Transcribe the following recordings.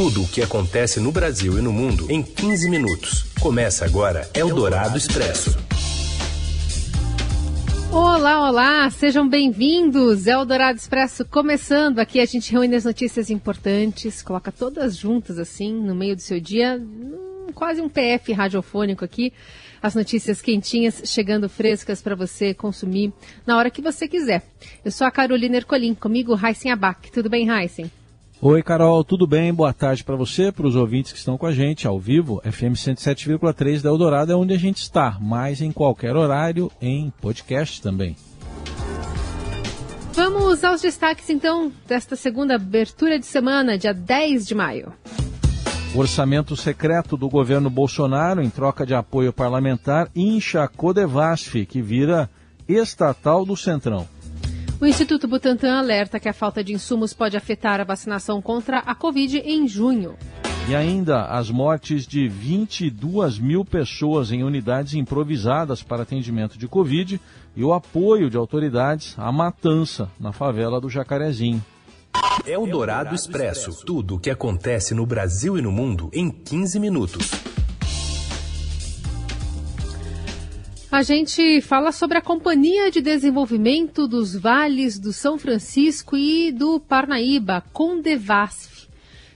Tudo o que acontece no Brasil e no mundo em 15 minutos. Começa agora Eldorado Expresso. Olá, olá, sejam bem-vindos. Eldorado Expresso começando. Aqui a gente reúne as notícias importantes, coloca todas juntas assim no meio do seu dia, hum, quase um PF radiofônico aqui as notícias quentinhas chegando frescas para você consumir na hora que você quiser. Eu sou a Carolina Ercolim, comigo Heisen Abac. Tudo bem, Heisen? Oi, Carol, tudo bem? Boa tarde para você, para os ouvintes que estão com a gente ao vivo. FM 107,3 da Eldorado é onde a gente está, mas em qualquer horário, em podcast também. Vamos aos destaques então desta segunda abertura de semana, dia 10 de maio. O orçamento secreto do governo Bolsonaro, em troca de apoio parlamentar, incha a Codevasf, que vira estatal do Centrão. O Instituto Butantan alerta que a falta de insumos pode afetar a vacinação contra a Covid em junho. E ainda as mortes de 22 mil pessoas em unidades improvisadas para atendimento de Covid e o apoio de autoridades à matança na favela do Jacarezinho. É o Dourado Expresso. Tudo o que acontece no Brasil e no mundo em 15 minutos. A gente fala sobre a Companhia de Desenvolvimento dos Vales do São Francisco e do Parnaíba, Condevasf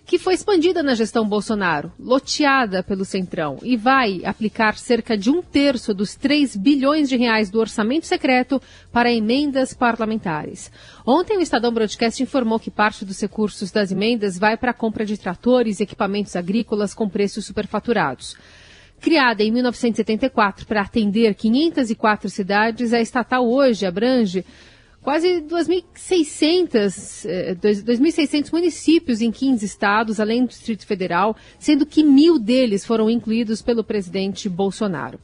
que foi expandida na gestão Bolsonaro, loteada pelo Centrão, e vai aplicar cerca de um terço dos 3 bilhões de reais do orçamento secreto para emendas parlamentares. Ontem, o Estadão Broadcast informou que parte dos recursos das emendas vai para a compra de tratores e equipamentos agrícolas com preços superfaturados. Criada em 1974 para atender 504 cidades, a estatal hoje abrange quase 2.600 2.600 eh, municípios em 15 estados, além do Distrito Federal, sendo que mil deles foram incluídos pelo presidente Bolsonaro.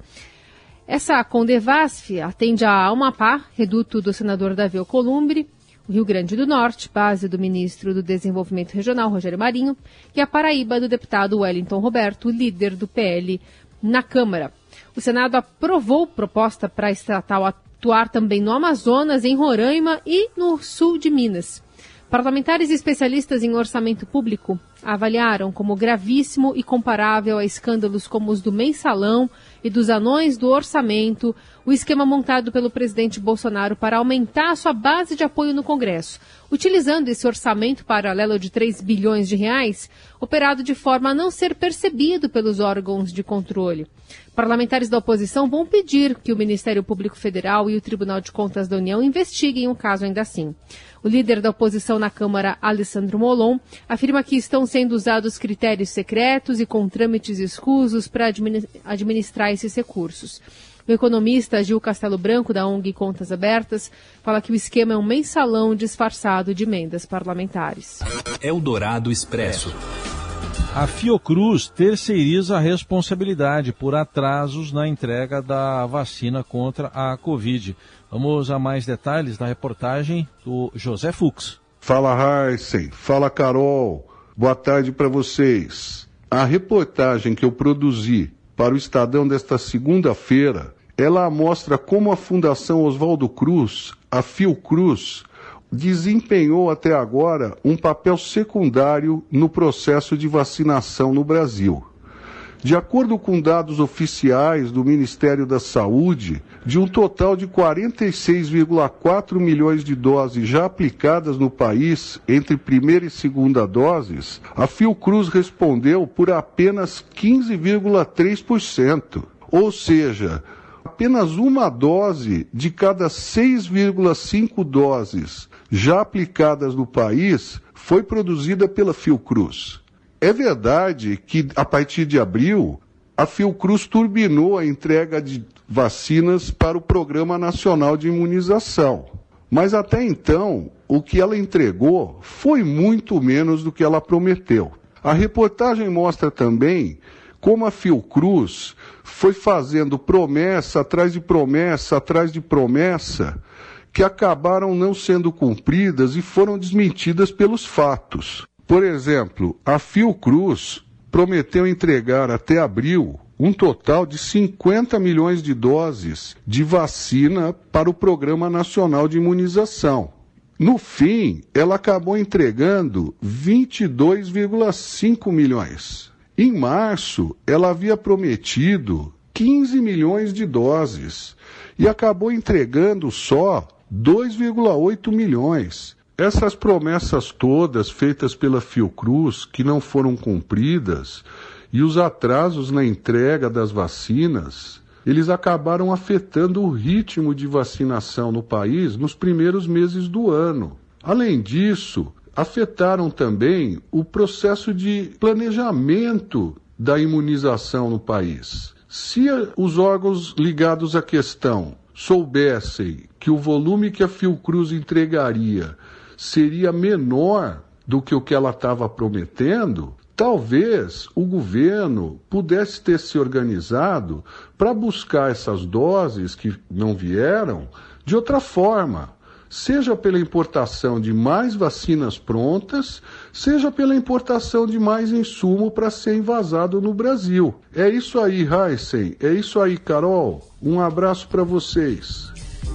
Essa Condevasf atende a Amapá, reduto do senador Davi Alcolumbre, o Rio Grande do Norte, base do ministro do Desenvolvimento Regional, Rogério Marinho, e a Paraíba, do deputado Wellington Roberto, líder do PL na Câmara. O Senado aprovou proposta para a estatal atuar também no Amazonas, em Roraima e no sul de Minas. Parlamentares e especialistas em orçamento público avaliaram como gravíssimo e comparável a escândalos como os do mensalão e dos anões do orçamento o esquema montado pelo presidente Bolsonaro para aumentar a sua base de apoio no Congresso, utilizando esse orçamento paralelo de 3 bilhões de reais, operado de forma a não ser percebido pelos órgãos de controle. Parlamentares da oposição vão pedir que o Ministério Público Federal e o Tribunal de Contas da União investiguem o caso ainda assim. O líder da oposição na Câmara, Alessandro Molon, afirma que estão sendo usados critérios secretos e com trâmites escusos para administrar esses recursos. O economista Gil Castelo Branco, da ONG Contas Abertas, fala que o esquema é um mensalão disfarçado de emendas parlamentares. Eldorado Expresso. A Fiocruz terceiriza a responsabilidade por atrasos na entrega da vacina contra a Covid. Vamos a mais detalhes na reportagem do José Fux. Fala Heisen, fala Carol, boa tarde para vocês. A reportagem que eu produzi para o Estadão desta segunda-feira, ela mostra como a Fundação Oswaldo Cruz, a Fiocruz, desempenhou até agora um papel secundário no processo de vacinação no Brasil. De acordo com dados oficiais do Ministério da Saúde, de um total de 46,4 milhões de doses já aplicadas no país entre primeira e segunda doses, a Fiocruz respondeu por apenas 15,3%. Ou seja, apenas uma dose de cada 6,5 doses já aplicadas no país foi produzida pela Fiocruz. É verdade que, a partir de abril, a Fiocruz turbinou a entrega de vacinas para o Programa Nacional de Imunização. Mas até então, o que ela entregou foi muito menos do que ela prometeu. A reportagem mostra também como a Fiocruz foi fazendo promessa atrás de promessa atrás de promessa que acabaram não sendo cumpridas e foram desmentidas pelos fatos. Por exemplo, a Fiocruz prometeu entregar até abril um total de 50 milhões de doses de vacina para o Programa Nacional de Imunização. No fim, ela acabou entregando 22,5 milhões. Em março, ela havia prometido 15 milhões de doses e acabou entregando só 2,8 milhões. Essas promessas todas feitas pela Fiocruz, que não foram cumpridas, e os atrasos na entrega das vacinas, eles acabaram afetando o ritmo de vacinação no país nos primeiros meses do ano. Além disso, afetaram também o processo de planejamento da imunização no país. Se os órgãos ligados à questão soubessem que o volume que a Fiocruz entregaria seria menor do que o que ela estava prometendo, talvez o governo pudesse ter se organizado para buscar essas doses que não vieram de outra forma, seja pela importação de mais vacinas prontas, seja pela importação de mais insumo para ser invasado no Brasil. É isso aí, Heisen, é isso aí, Carol. Um abraço para vocês.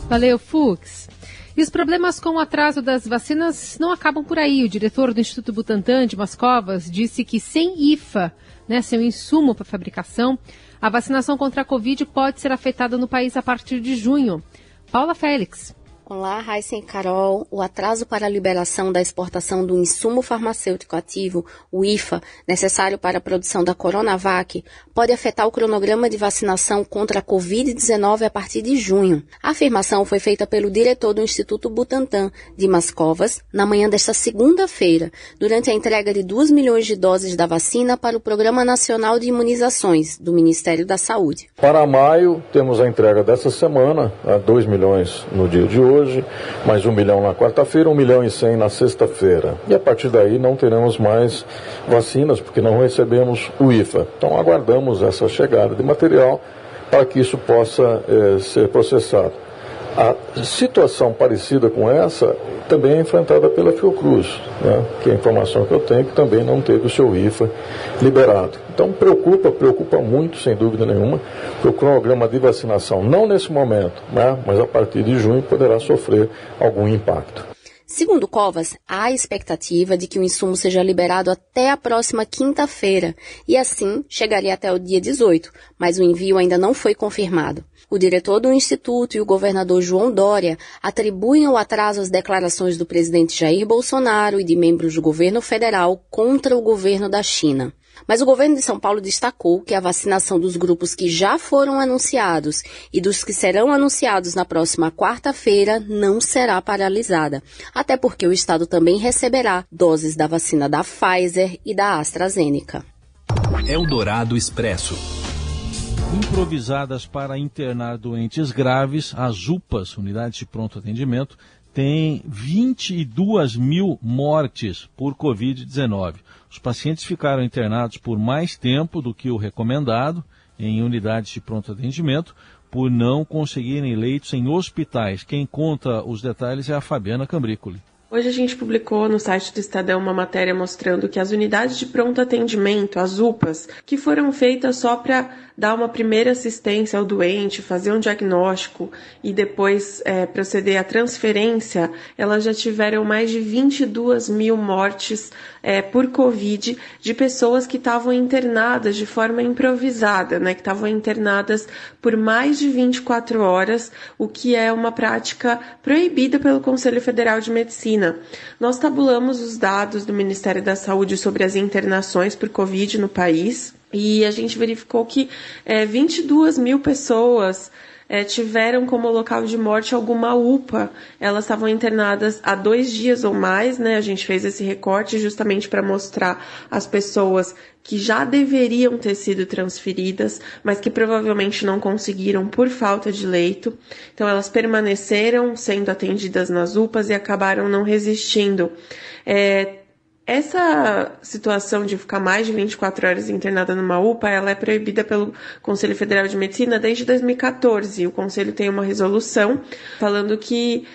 Valeu, Fux. E os problemas com o atraso das vacinas não acabam por aí. O diretor do Instituto Butantan, de Mascovas, disse que sem IFA, né, sem o insumo para fabricação, a vacinação contra a Covid pode ser afetada no país a partir de junho. Paula Félix. Olá, Raíssa e Carol. O atraso para a liberação da exportação do insumo farmacêutico ativo, o IFA, necessário para a produção da Coronavac, pode afetar o cronograma de vacinação contra a Covid-19 a partir de junho. A afirmação foi feita pelo diretor do Instituto Butantan, Dimas Covas, na manhã desta segunda-feira, durante a entrega de 2 milhões de doses da vacina para o Programa Nacional de Imunizações, do Ministério da Saúde. Para maio, temos a entrega dessa semana, 2 milhões no dia de hoje hoje, mais um milhão na quarta-feira, um milhão e cem na sexta-feira. E a partir daí não teremos mais vacinas, porque não recebemos o IFA. Então aguardamos essa chegada de material para que isso possa eh, ser processado. A situação parecida com essa também é enfrentada pela Fiocruz, né, que é a informação que eu tenho, que também não teve o seu IFA liberado. Então preocupa, preocupa muito, sem dúvida nenhuma, que o cronograma de vacinação, não nesse momento, né, mas a partir de junho, poderá sofrer algum impacto. Segundo Covas, há expectativa de que o insumo seja liberado até a próxima quinta-feira e assim chegaria até o dia 18, mas o envio ainda não foi confirmado. O diretor do Instituto e o governador João Dória atribuem o atraso às declarações do presidente Jair Bolsonaro e de membros do governo federal contra o governo da China. Mas o governo de São Paulo destacou que a vacinação dos grupos que já foram anunciados e dos que serão anunciados na próxima quarta-feira não será paralisada, até porque o estado também receberá doses da vacina da Pfizer e da AstraZeneca. Eldorado Expresso. Improvisadas para internar doentes graves, as UPAs, unidades de pronto atendimento, têm 22 mil mortes por Covid-19. Os pacientes ficaram internados por mais tempo do que o recomendado em unidades de pronto atendimento, por não conseguirem leitos em hospitais. Quem conta os detalhes é a Fabiana Cambrícoli. Hoje a gente publicou no site do Estadão uma matéria mostrando que as unidades de pronto atendimento, as UPAs, que foram feitas só para dar uma primeira assistência ao doente, fazer um diagnóstico e depois é, proceder à transferência, elas já tiveram mais de 22 mil mortes é, por Covid de pessoas que estavam internadas de forma improvisada, né, que estavam internadas por mais de 24 horas, o que é uma prática proibida pelo Conselho Federal de Medicina. Nós tabulamos os dados do Ministério da Saúde sobre as internações por Covid no país. E a gente verificou que é, 22 mil pessoas é, tiveram como local de morte alguma UPA. Elas estavam internadas há dois dias ou mais, né? A gente fez esse recorte justamente para mostrar as pessoas que já deveriam ter sido transferidas, mas que provavelmente não conseguiram por falta de leito. Então elas permaneceram sendo atendidas nas UPAs e acabaram não resistindo. É, essa situação de ficar mais de 24 horas internada numa UPA, ela é proibida pelo Conselho Federal de Medicina desde 2014. O Conselho tem uma resolução falando que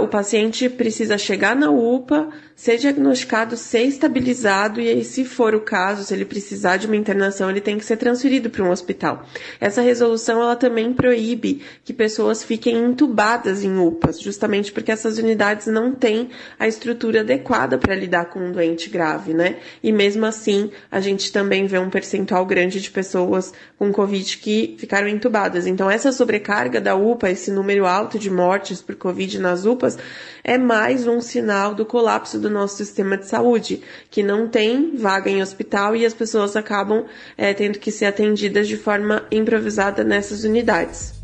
o paciente precisa chegar na UPA, ser diagnosticado, ser estabilizado e aí, se for o caso, se ele precisar de uma internação, ele tem que ser transferido para um hospital. Essa resolução ela também proíbe que pessoas fiquem entubadas em UPAs, justamente porque essas unidades não têm a estrutura adequada para lidar com um doente grave, né? E mesmo assim, a gente também vê um percentual grande de pessoas com Covid que ficaram entubadas. Então, essa sobrecarga da UPA, esse número alto de mortes por Covid nas UPAs, é mais um sinal do colapso do nosso sistema de saúde, que não tem vaga em hospital e as pessoas acabam é, tendo que ser atendidas de forma improvisada nessas unidades.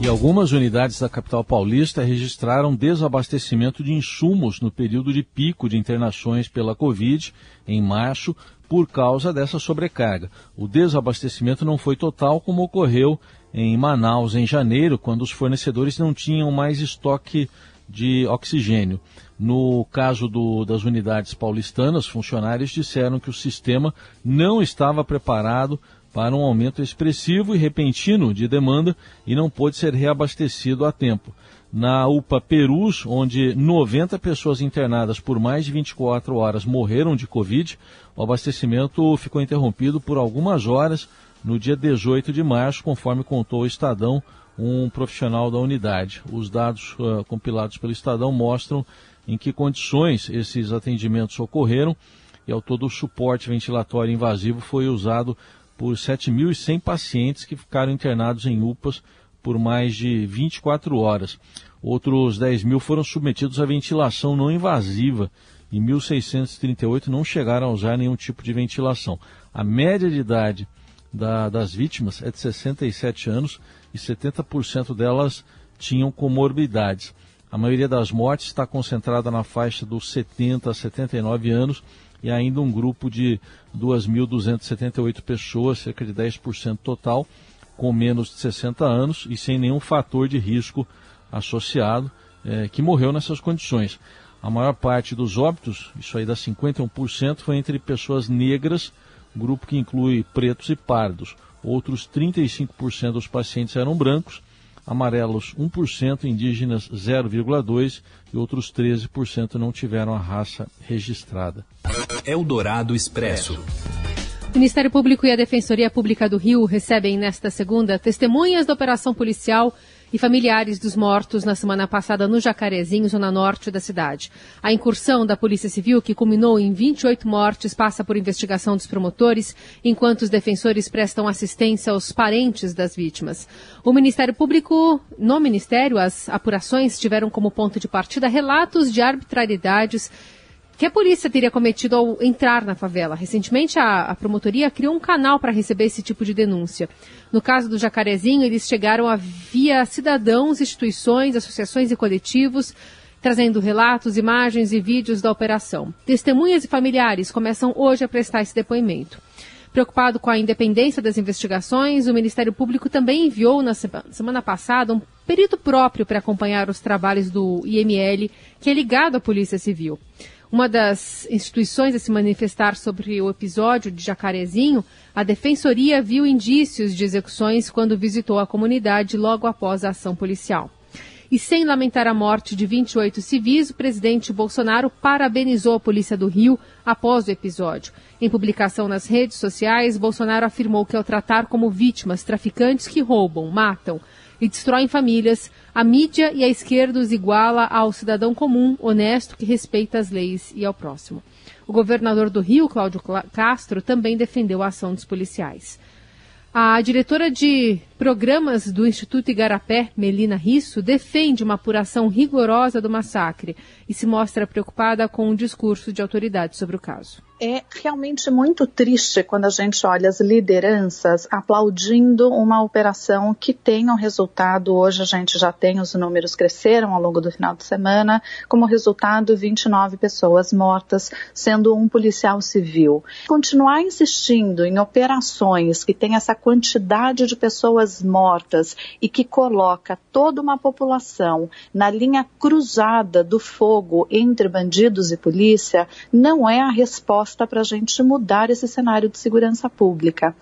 E algumas unidades da capital paulista registraram desabastecimento de insumos no período de pico de internações pela Covid, em março, por causa dessa sobrecarga. O desabastecimento não foi total, como ocorreu em Manaus em janeiro, quando os fornecedores não tinham mais estoque de oxigênio. No caso do, das unidades paulistanas, funcionários disseram que o sistema não estava preparado para um aumento expressivo e repentino de demanda e não pôde ser reabastecido a tempo. Na UPA Perus, onde 90 pessoas internadas por mais de 24 horas morreram de Covid, o abastecimento ficou interrompido por algumas horas no dia 18 de março, conforme contou o Estadão um profissional da unidade. Os dados uh, compilados pelo Estadão mostram em que condições esses atendimentos ocorreram e ao todo o suporte ventilatório invasivo foi usado por 7.100 pacientes que ficaram internados em UPAs por mais de 24 horas. Outros 10 mil foram submetidos à ventilação não invasiva e 1.638 não chegaram a usar nenhum tipo de ventilação. A média de idade da, das vítimas é de 67 anos e 70% delas tinham comorbidades. A maioria das mortes está concentrada na faixa dos 70 a 79 anos e ainda um grupo de 2.278 pessoas, cerca de 10% total, com menos de 60 anos e sem nenhum fator de risco associado, é, que morreu nessas condições. A maior parte dos óbitos, isso aí dá 51%, foi entre pessoas negras, grupo que inclui pretos e pardos. Outros 35% dos pacientes eram brancos, amarelos 1%, indígenas 0,2% e outros 13% não tiveram a raça registrada. Eldorado Expresso. O Ministério Público e a Defensoria Pública do Rio recebem nesta segunda testemunhas da operação policial e familiares dos mortos na semana passada no Jacarezinho, zona norte da cidade. A incursão da Polícia Civil, que culminou em 28 mortes, passa por investigação dos promotores, enquanto os defensores prestam assistência aos parentes das vítimas. O Ministério Público, no Ministério, as apurações tiveram como ponto de partida relatos de arbitrariedades que a polícia teria cometido ao entrar na favela. Recentemente, a, a promotoria criou um canal para receber esse tipo de denúncia. No caso do Jacarezinho, eles chegaram a via cidadãos, instituições, associações e coletivos, trazendo relatos, imagens e vídeos da operação. Testemunhas e familiares começam hoje a prestar esse depoimento. Preocupado com a independência das investigações, o Ministério Público também enviou na semana passada um perito próprio para acompanhar os trabalhos do IML, que é ligado à Polícia Civil. Uma das instituições a se manifestar sobre o episódio de Jacarezinho, a Defensoria viu indícios de execuções quando visitou a comunidade logo após a ação policial. E sem lamentar a morte de 28 civis, o presidente Bolsonaro parabenizou a Polícia do Rio após o episódio. Em publicação nas redes sociais, Bolsonaro afirmou que ao tratar como vítimas traficantes que roubam, matam, e destroem famílias, a mídia e a esquerda os iguala ao cidadão comum, honesto, que respeita as leis e ao próximo. O governador do Rio, Cláudio Castro, também defendeu a ação dos policiais. A diretora de programas do Instituto Igarapé, Melina Risso, defende uma apuração rigorosa do massacre e se mostra preocupada com o discurso de autoridades sobre o caso é realmente muito triste quando a gente olha as lideranças aplaudindo uma operação que tem um resultado. Hoje a gente já tem os números cresceram ao longo do final de semana, como resultado 29 pessoas mortas, sendo um policial civil. Continuar insistindo em operações que tem essa quantidade de pessoas mortas e que coloca toda uma população na linha cruzada do fogo entre bandidos e polícia não é a resposta proposta para a gente mudar esse cenário de segurança pública.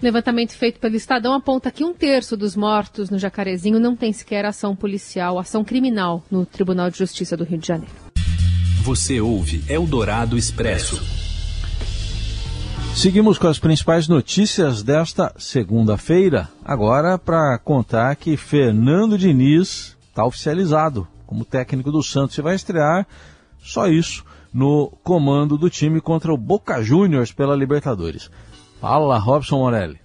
Levantamento feito pelo Estadão aponta que um terço dos mortos no Jacarezinho não tem sequer ação policial, ação criminal no Tribunal de Justiça do Rio de Janeiro. Você ouve Eldorado Expresso. Seguimos com as principais notícias desta segunda-feira. Agora para contar que Fernando Diniz está oficializado como técnico do Santos e vai estrear só isso no comando do time contra o Boca Juniors pela Libertadores. Fala, Robson Morelli.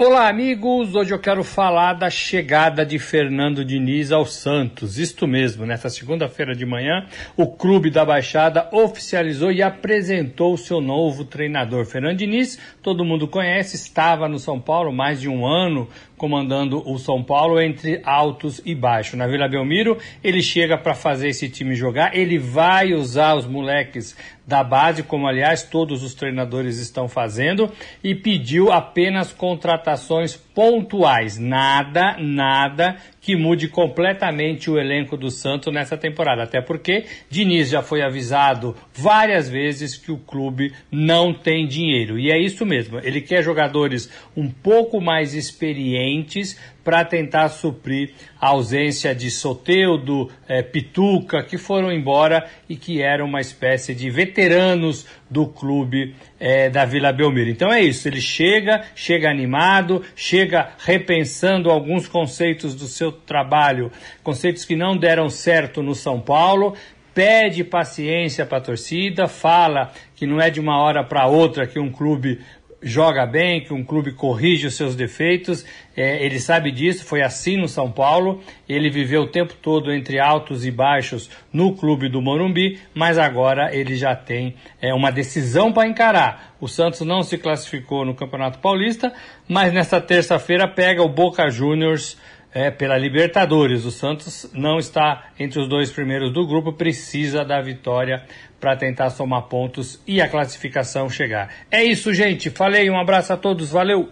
Olá, amigos. Hoje eu quero falar da chegada de Fernando Diniz ao Santos. Isto mesmo, nesta segunda-feira de manhã, o Clube da Baixada oficializou e apresentou o seu novo treinador. Fernando Diniz, todo mundo conhece, estava no São Paulo mais de um ano comandando o São Paulo entre altos e baixos. Na Vila Belmiro, ele chega para fazer esse time jogar, ele vai usar os moleques da base, como aliás todos os treinadores estão fazendo, e pediu apenas contratações pontuais, nada, nada que mude completamente o elenco do Santos nessa temporada, até porque Diniz já foi avisado várias vezes que o clube não tem dinheiro. E é isso mesmo, ele quer jogadores um pouco mais experientes para tentar suprir a ausência de Soteudo, é, Pituca, que foram embora e que eram uma espécie de veteranos do clube é, da Vila Belmiro. Então é isso, ele chega, chega animado, chega repensando alguns conceitos do seu trabalho, conceitos que não deram certo no São Paulo, pede paciência para a torcida, fala que não é de uma hora para outra que um clube joga bem, que um clube corrige os seus defeitos. É, ele sabe disso, foi assim no São Paulo. Ele viveu o tempo todo entre altos e baixos no clube do Morumbi, mas agora ele já tem é, uma decisão para encarar. O Santos não se classificou no Campeonato Paulista, mas nesta terça-feira pega o Boca Juniors é, pela Libertadores. O Santos não está entre os dois primeiros do grupo, precisa da vitória para tentar somar pontos e a classificação chegar. É isso, gente. Falei, um abraço a todos, valeu!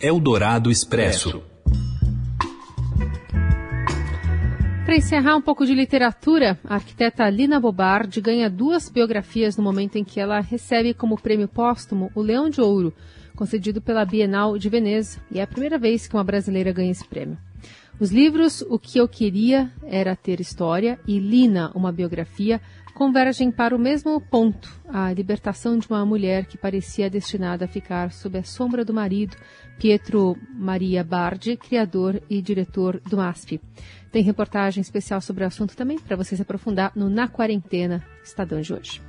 Eldorado Expresso. Para encerrar um pouco de literatura, a arquiteta Lina Bobardi ganha duas biografias no momento em que ela recebe como prêmio póstumo o Leão de Ouro, concedido pela Bienal de Veneza, e é a primeira vez que uma brasileira ganha esse prêmio. Os livros O que eu queria era ter história e Lina, uma biografia, convergem para o mesmo ponto, a libertação de uma mulher que parecia destinada a ficar sob a sombra do marido, Pietro Maria Bardi, criador e diretor do MASP. Tem reportagem especial sobre o assunto também para você se aprofundar no Na Quarentena, Estadão de hoje.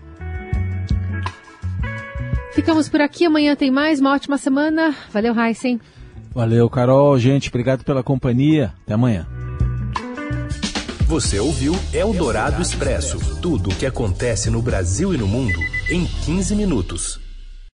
Ficamos por aqui, amanhã tem mais, uma ótima semana. Valeu, Heisen. Valeu, Carol. Gente, obrigado pela companhia. Até amanhã. Você ouviu Eldorado Expresso tudo o que acontece no Brasil e no mundo em 15 minutos.